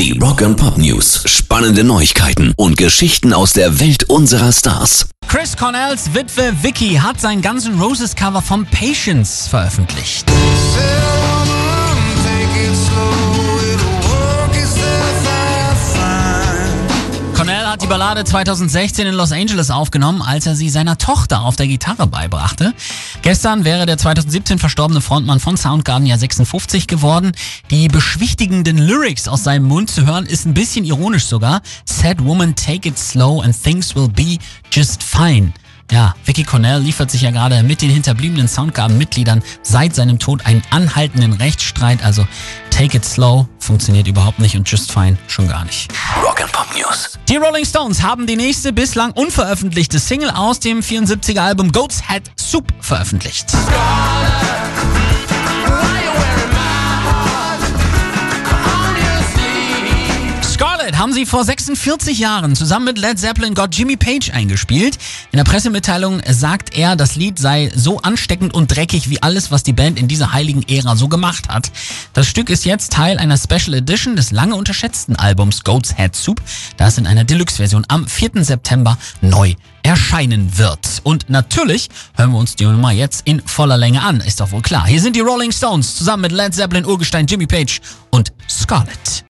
Die Rock and Pop News. Spannende Neuigkeiten und Geschichten aus der Welt unserer Stars. Chris Cornells Witwe Vicky hat sein Guns N' Roses Cover von Patience veröffentlicht. Cornell hat die Ballade 2016 in Los Angeles aufgenommen, als er sie seiner Tochter auf der Gitarre beibrachte. Gestern wäre der 2017 verstorbene Frontmann von Soundgarden ja 56 geworden. Die beschwichtigenden Lyrics aus seinem Mund zu hören ist ein bisschen ironisch sogar. Sad woman, take it slow and things will be just fine. Ja, Vicky Cornell liefert sich ja gerade mit den hinterbliebenen Soundgarden-Mitgliedern seit seinem Tod einen anhaltenden Rechtsstreit. Also Take It Slow funktioniert überhaupt nicht und Just Fine schon gar nicht. Rock and Pop News. Die Rolling Stones haben die nächste bislang unveröffentlichte Single aus dem 74er Album Goat's Head Soup veröffentlicht. Scarlett haben sie vor 46 Jahren zusammen mit Led Zeppelin Got Jimmy Page eingespielt. In der Pressemitteilung sagt er, das Lied sei so ansteckend und dreckig wie alles, was die Band in dieser heiligen Ära so gemacht hat. Das Stück ist jetzt Teil einer Special Edition des lange unterschätzten Albums Goat's Head Soup, das in einer Deluxe-Version am 4. September neu erscheinen wird. Und natürlich hören wir uns die Nummer jetzt in voller Länge an, ist doch wohl klar. Hier sind die Rolling Stones zusammen mit Led Zeppelin Urgestein Jimmy Page und Scarlett.